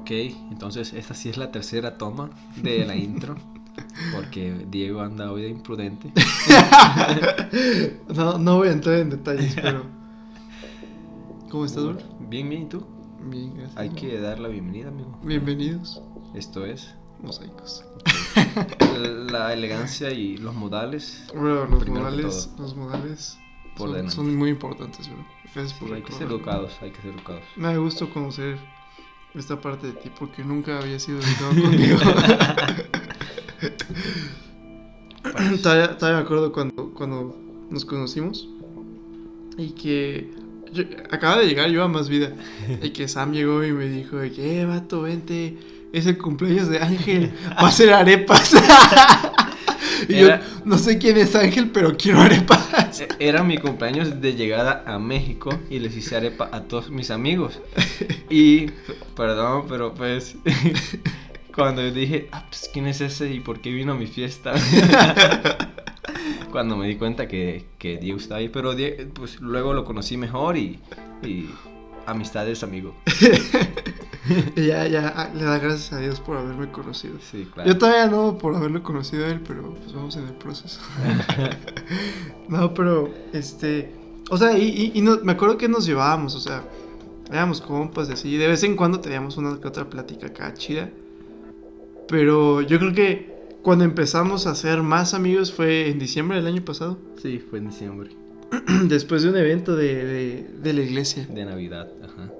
Ok, entonces esta sí es la tercera toma de la intro. Porque Diego anda hoy de imprudente. no, no voy a entrar en detalles, pero. ¿Cómo estás, Dul? Bien, bien, ¿y tú? Bien, gracias. Hay que dar la bienvenida, amigo. Bienvenidos. Esto es Mosaicos. la elegancia y los modales. Bro, los modales, los modales Por son, son muy importantes, bro. Gracias por Sí, hay que ser educados, hay que ser educados. Me da gusto conocer esta parte de ti porque nunca había sido educado conmigo. todavía, todavía me acuerdo cuando, cuando nos conocimos y que yo- acaba de llegar yo a Más Vida y que Sam llegó y me dijo que, eh, vato, vente, es el cumpleaños de Ángel, va a hacer arepas. Yo no sé quién es Ángel, pero quiero arepas. E- Era mi cumpleaños de llegada a México y les hice arepa a todos mis amigos. Y, perdón, pero pues, cuando yo dije, ah, pues, ¿quién es ese y por qué vino a mi fiesta? cuando me di cuenta que, que Diego estaba ahí, pero Die- pues luego lo conocí mejor y, y amistad es amigo. Y ya, ya, ah, le da gracias a Dios por haberme conocido. Sí, claro. Yo todavía no por haberlo conocido a él, pero pues vamos en el proceso. no, pero este. O sea, y, y- y no- me acuerdo que nos llevábamos, o sea, éramos compas y así. De vez en cuando teníamos una que otra plática acá chida. Pero yo creo que cuando empezamos a ser más amigos fue en diciembre del año pasado. Sí, fue en diciembre, Después de un evento de, de, de la iglesia. de Navidad, ajá.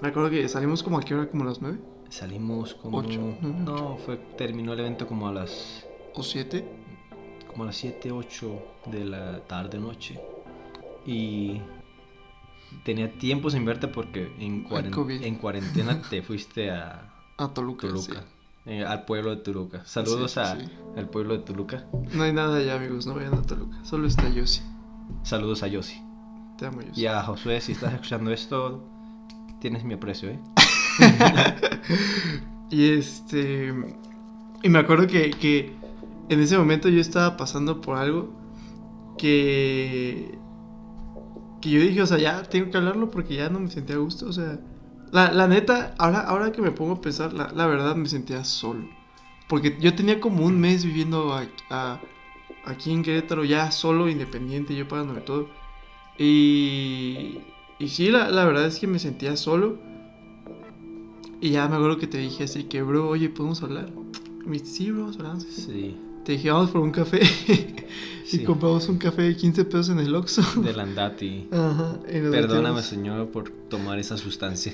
Me acuerdo que salimos como a qué hora, como a las nueve Salimos como... Ocho, nueve, No, fue, terminó el evento como a las o siete. como a las 7, 8 de la tarde, noche. Y tenía tiempo sin verte porque en, cuaren- COVID. en cuarentena te fuiste a A Toluca. Toluca, sí. eh, al pueblo de Toluca. Saludos Sí, a- sí. al pueblo de Toluca. No hay nada allá, amigos, no vayan a Toluca. Solo está Yossi. Saludos a Yossi. Te amo, Yossi. Y a Josué, si estás escuchando esto, tienes mi aprecio, ¿eh? Y este. Y me acuerdo que, que en ese momento yo estaba pasando por algo que. Que yo dije, o sea, ya tengo que hablarlo porque ya no me sentía a gusto. O sea, la, la neta, ahora, ahora que me pongo a pensar, la, la verdad me sentía solo. Porque yo tenía como un mes viviendo aquí en Querétaro, ya solo, independiente, yo pagándome todo. Y. Y sí, la, la verdad es que me sentía solo. Y ya me acuerdo que te dije así que, bro, oye, ¿podemos hablar? Y me dijiste, sí, bro, vamos a hablar. Sí. Te dije, vamos por un café. Sí. y compramos un café de 15 pesos en el Oxxo. De Landati. Ajá. Perdóname, metimos- señor, por tomar esa sustancia.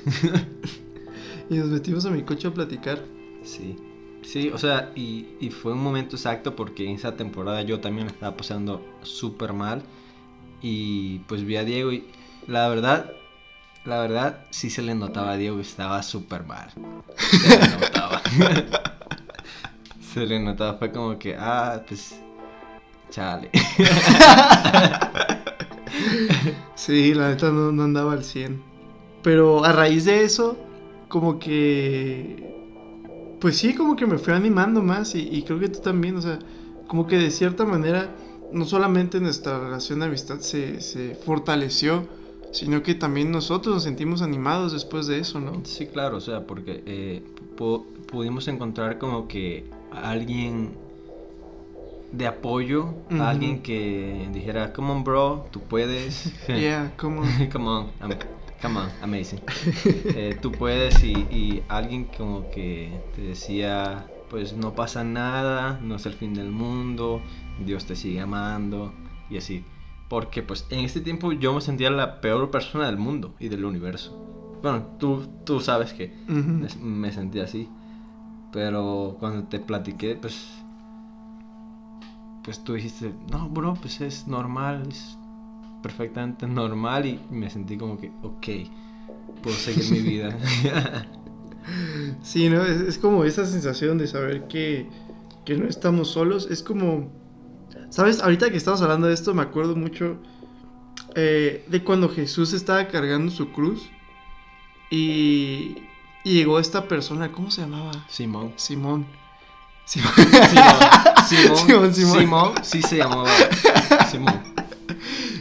Y nos metimos a mi coche a platicar. Sí, sí, o sea, y, y fue un momento exacto porque en esa temporada yo también la estaba pasando súper mal y pues vi a Diego y la verdad, la verdad sí se le notaba a Diego que estaba súper mal. Se le notaba. se le notaba, fue como que, ah, pues, chale. Sí, la neta no, no andaba al 100. Pero a raíz de eso, como que. Pues sí, como que me fui animando más. Y, y creo que tú también, o sea, como que de cierta manera, no solamente nuestra relación de amistad se, se fortaleció, sino que también nosotros nos sentimos animados después de eso, ¿no? Sí, claro, o sea, porque eh, pu- pudimos encontrar como que alguien de apoyo, alguien que dijera, come on bro, tú puedes, Yeah, come on, am- come on, amazing, Eh, tú puedes y, y alguien como que te decía, pues no pasa nada, no es el fin del mundo, Dios te sigue amando y así. Porque pues en este tiempo yo me sentía la peor persona del mundo y del universo. Bueno, tú, tú sabes que me sentí así. Pero cuando te platiqué, pues. Pues tú dijiste, no, bro, pues es normal, es perfectamente normal. Y me sentí como que, ok, puedo seguir mi vida. Sí, ¿no? Es, es como esa sensación de saber que, que no estamos solos. Es como, ¿sabes? Ahorita que estamos hablando de esto, me acuerdo mucho eh, de cuando Jesús estaba cargando su cruz y, y llegó esta persona, ¿cómo se llamaba? Simón. Simón. Simón. Simón. Simón, Simón. Simón. Simón. Sí se llamaba. Simón.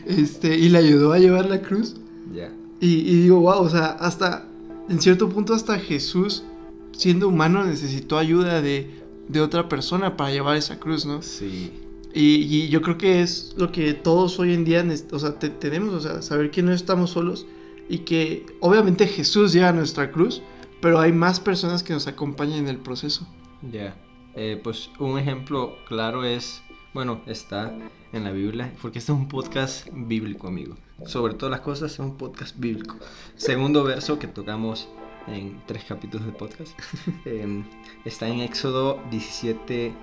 Este, y le ayudó a llevar la cruz. Ya. Y, y digo, wow, o sea, hasta en cierto punto hasta Jesús siendo humano necesitó ayuda de, de otra persona para llevar esa cruz, ¿no? Sí. Y, y yo creo que es lo que todos hoy en día, o sea, te- tenemos, o sea, saber que no estamos solos y que obviamente Jesús lleva nuestra cruz, pero hay más personas que nos acompañan en el proceso. Ya. Eh, pues un ejemplo claro es, bueno, está en la Biblia, porque este es un podcast bíblico, amigo. Sobre todas las cosas es un podcast bíblico. Segundo verso que tocamos en tres capítulos del podcast. eh, está en Éxodo 17,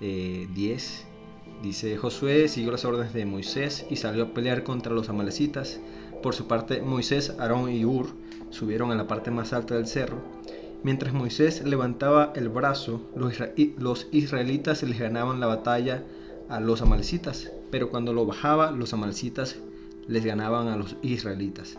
eh, 10. Dice, Josué siguió las órdenes de Moisés y salió a pelear contra los amalecitas. Por su parte, Moisés, Aarón y Ur subieron a la parte más alta del cerro. Mientras Moisés levantaba el brazo, los, israelitas les ganaban la batalla a los amalecitas, pero cuando lo bajaba, los amalecitas les ganaban a los israelitas.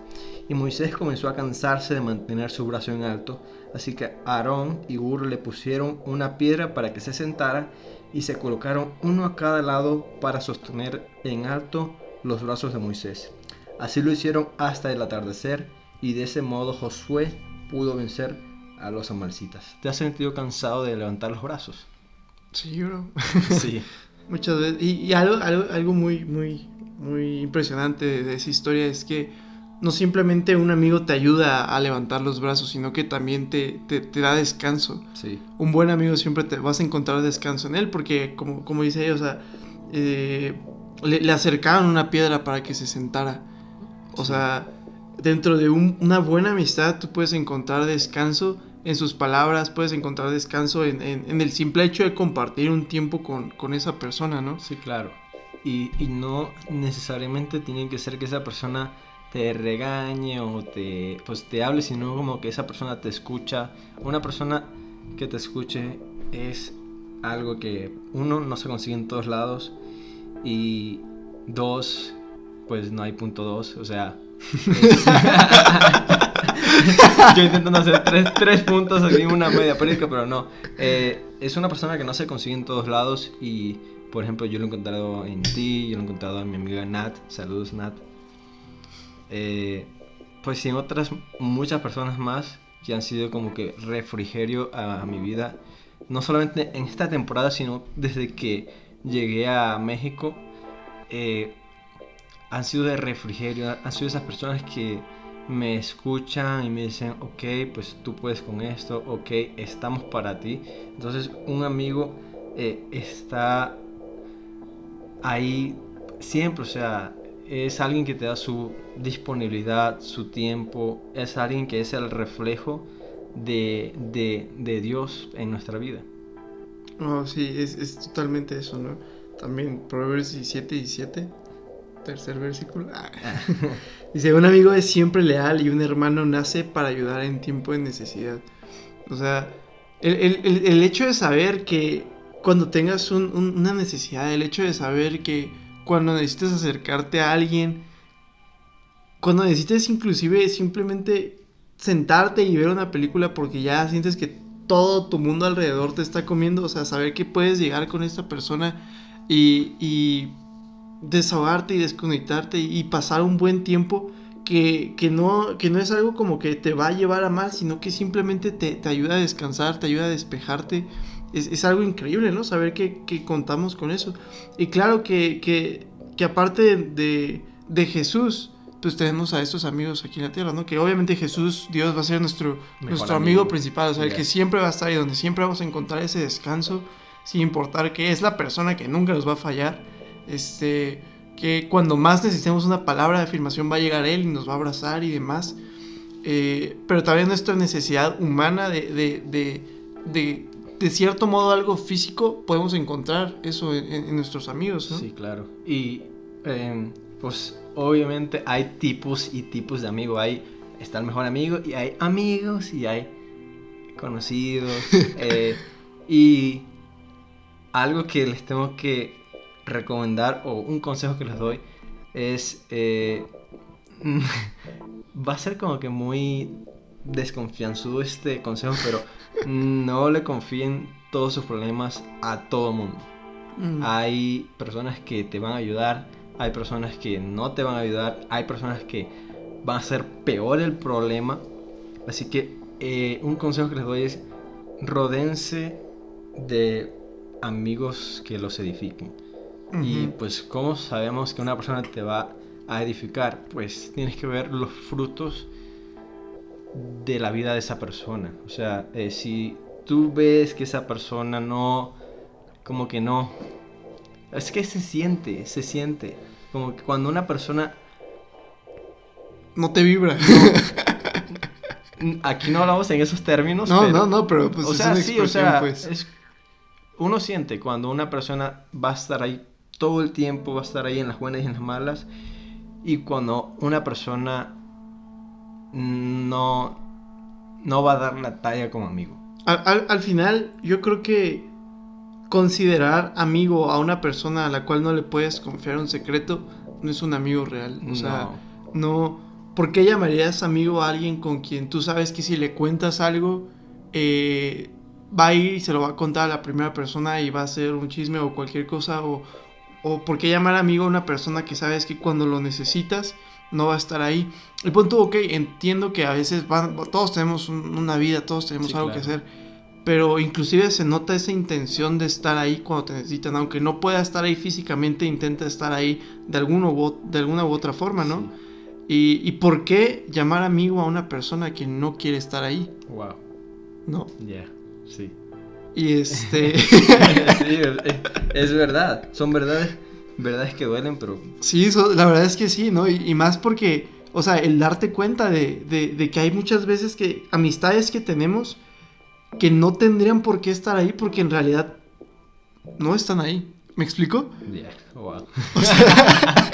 Y Moisés comenzó a cansarse de mantener su brazo en alto, así que Aarón y Ur le pusieron una piedra para que se sentara y se colocaron uno a cada lado para sostener en alto los brazos de Moisés. Así lo hicieron hasta el atardecer y de ese modo Josué pudo vencer a los amalcitas. ¿Te has sentido cansado de levantar los brazos? Sí, bro. Sí. Muchas veces. Y, y algo, algo, algo muy, muy, muy impresionante de, de esa historia es que no simplemente un amigo te ayuda a levantar los brazos, sino que también te, te, te da descanso. Sí. Un buen amigo siempre te vas a encontrar descanso en él, porque como, como dice ella, o sea, eh, le, le acercaron una piedra para que se sentara. O sea, dentro de un- una buena amistad tú puedes encontrar descanso en sus palabras, puedes encontrar descanso en, en- en el simple hecho de compartir un tiempo con, con esa persona, ¿no? Sí, claro. Y, y no necesariamente tiene que ser que esa persona te regañe o te, pues te hable, sino como que esa persona te escucha. Una persona que te escuche es algo que uno no se consigue en todos lados y dos, pues no hay punto dos, o sea... Yo intentando hacer tres, tres puntos en una media periódica, pero no. Eh, es una persona que no se consigue en todos lados y, por ejemplo, yo lo he encontrado en ti, yo lo he encontrado en mi amiga Nat. Saludos, Nat. Eh, pues y en otras muchas personas más que han sido como que refrigerio a, mi vida. No solamente en esta temporada, sino desde que llegué a México. eh, han sido de refrigerio, han sido esas personas que me escuchan y me dicen, ok, pues tú puedes con esto, ok, estamos para ti. Entonces un amigo eh, está ahí siempre, o sea, es alguien que te da su disponibilidad, su tiempo, es alguien que es el reflejo de, de, de Dios en nuestra vida. No, sí, es, es totalmente eso, ¿no? También Proverbios 17, 17, tercer versículo. Ah. Dice, un amigo es siempre leal y un hermano nace para ayudar en tiempo de necesidad. O sea, el, el- el- el hecho de saber que cuando tengas un- un- una necesidad, el hecho de saber que cuando necesites acercarte a alguien, cuando necesites inclusive simplemente sentarte y ver una película porque ya sientes que todo tu mundo alrededor te está comiendo, o sea, saber que puedes llegar con esta persona y, y desahogarte y desconectarte y pasar un buen tiempo que, que no, que no es algo como que te va a llevar a mal, sino que simplemente te, te ayuda a descansar, te ayuda a despejarte. Es, es algo increíble, ¿no? Saber que, que contamos con eso. Y claro que, que, que aparte de, de, Jesús, pues tenemos a estos amigos aquí en la tierra, ¿no? Que obviamente Jesús, Dios va a ser nuestro, Mejor nuestro amigo, amigo. principal, o sea, el Ya. que siempre va a estar ahí, donde siempre vamos a encontrar ese descanso, sin importar que es la persona que nunca nos va a fallar, este, que cuando más necesitemos una palabra de afirmación va a llegar Él y nos va a abrazar y demás, Eh, pero también nuestra necesidad humana de, de, de, de, de cierto modo algo físico, podemos encontrar eso en, en nuestros amigos, ¿no? Sí, claro. Y em, pues obviamente hay tipos y tipos de amigos. Hay, está el mejor amigo y hay amigos y hay conocidos. eh, y algo que les tengo que recomendar o un consejo que les doy es... eh, va a ser como que muy desconfianzudo este consejo, pero no le confíen todos sus problemas a todo mundo. Mm. Hay personas que te van a ayudar, hay personas que no te van a ayudar, hay personas que van a hacer peor el problema. Así que eh, un consejo que les doy es rodense de amigos que los edifiquen. Y pues, ¿cómo sabemos que una persona te va a edificar? Pues tienes que ver los frutos de la vida de esa persona. O sea, eh, si tú ves que esa persona no, como que no, es que se siente, se siente. Como que cuando una persona, No te vibra. aquí no hablamos en esos términos, No, pero- no, no, pero pues o es sea, una sí, o sea, pues. es- uno siente cuando una persona va a estar ahí todo el tiempo, va a estar ahí en las buenas y en las malas, y cuando una persona no, no va a dar la talla como amigo. Al, al- al final, yo creo que considerar amigo a una persona a la cual no le puedes confiar un secreto no es un amigo real. O sea, no. ¿Por qué llamarías amigo a alguien con quien tú sabes que si le cuentas algo, eh, va a ir y se lo va a contar a la primera persona y va a ser un chisme o cualquier cosa? O, o por qué llamar amigo a una persona que sabes que cuando lo necesitas no va a estar ahí? El punto, ok, entiendo que a veces van, todos tenemos un- una vida, todos tenemos Sí, algo claro. que hacer. Pero inclusive se nota esa intención de estar ahí cuando te necesitan. Aunque no pueda estar ahí físicamente, intenta estar ahí de, alguno u de alguna u otra forma, ¿no? Sí. ¿Y, y por qué llamar amigo a una persona que no quiere estar ahí? Wow, No. ya, sí. Y este. sí, es, es verdad, son verdades, verdades que duelen, pero sí, eso- la verdad es que sí, ¿no? Y, y más porque, o sea, el darte cuenta de, de- de que hay muchas veces que amistades que tenemos que no tendrían por qué estar ahí porque en realidad no están ahí. ¿Me explico? ya, wow. O sea,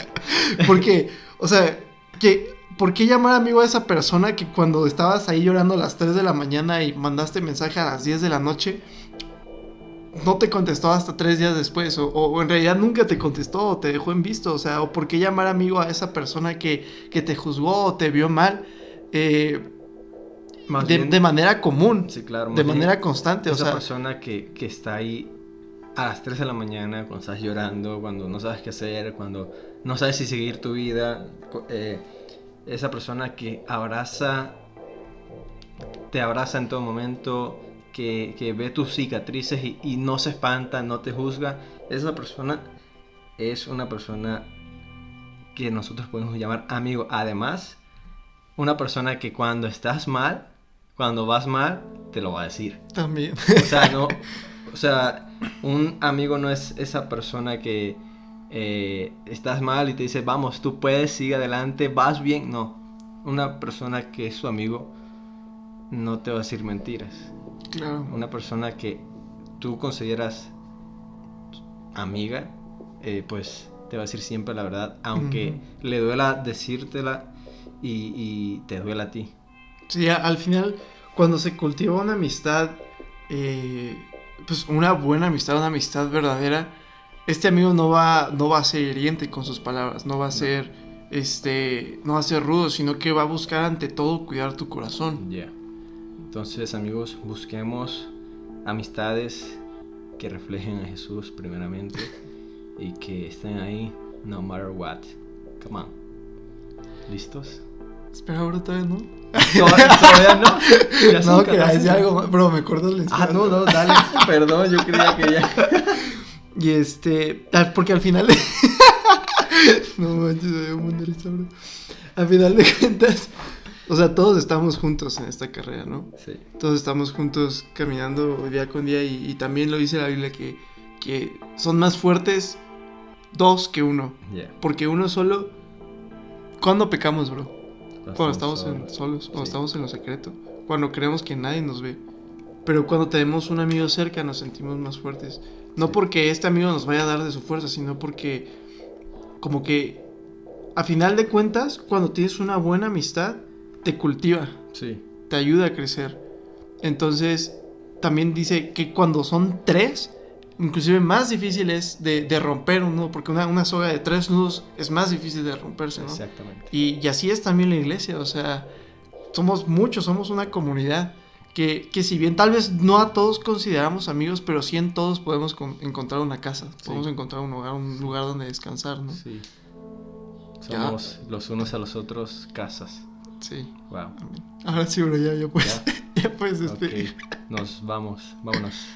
porque, o sea, que, ¿por qué llamar amigo a esa persona que cuando estabas ahí llorando a las 3 de la mañana y mandaste mensaje a las 10 de la noche, no te contestó hasta tres días después? O, o en realidad nunca te contestó o te dejó en visto. O sea, ¿o por qué llamar amigo a esa persona que, que te juzgó o te vio mal eh, de, bien- de manera común? sí, claro, de manera constante, o esa sea, persona que, que está ahí a las 3 de la mañana, cuando estás llorando, cuando no sabes qué hacer, cuando no sabes si seguir tu vida, eh, esa persona que abraza, te abraza en todo momento, que, que ve tus cicatrices y, y no se espanta, no te juzga, esa persona es una persona que nosotros podemos llamar amigo. Además, una persona que cuando estás mal, cuando vas mal, te lo va a decir. también. O sea, no. O sea, un amigo no es esa persona que eh, estás mal y te dice, vamos, tú puedes, sigue adelante, vas bien. No. Una persona que es su amigo no te va a decir mentiras. Claro. Una persona que tú consideras amiga, eh, pues te va a decir siempre la verdad, aunque le duela decírtela y, y te duela a ti. Sí, al final, cuando se cultiva una amistad, eh, pues una buena amistad, una amistad verdadera, este amigo no va, no va a ser hiriente con sus palabras, no va a ser, este, no va a ser rudo, sino que va a buscar ante todo cuidar tu corazón. Ya. Entonces, amigos, busquemos amistades que reflejen a Jesús primeramente y que estén ahí no matter what. Come on. ¿Listos? Espera, ahora todavía no. ¿Todavía, todavía no? Ya No, que 14. decir algo más, bro, me acuerdo la Ah, no, no, dale. Perdón, yo creía que ya. Y este, porque al final, no manches, me dio un bro. Al final de cuentas, o sea, todos estamos juntos en esta carrera, ¿no? Sí. Todos estamos juntos caminando día con día y, y también lo dice la Biblia que, que son más fuertes dos que uno. Ya. Porque uno solo... ¿Cuándo pecamos, bro? Cuando estamos en, solos, cuando Sí. estamos en lo secreto. Cuando creemos que nadie nos ve. Pero cuando tenemos un amigo cerca nos sentimos más fuertes. No Sí. porque este amigo nos vaya a dar de su fuerza, sino porque como que a final de cuentas, cuando tienes una buena amistad, te cultiva Sí. te ayuda a crecer. Entonces, también dice que cuando son tres, inclusive más difícil es de, de romper un nudo, porque una, una soga de tres nudos es más difícil de romperse, ¿no? Exactamente. Y, y así es también la iglesia, o sea, somos muchos, somos una comunidad que, que si bien tal vez no a todos consideramos amigos, pero sí en todos podemos con- encontrar una casa, podemos encontrar un lugar, un lugar donde descansar, ¿no? Sí. Ya. Somos los unos a los otros casas. Sí. Wow. Ahora sí, bro, ya, ya puedes, Ya. ya puedes despedir. Ok. nos vamos, vámonos.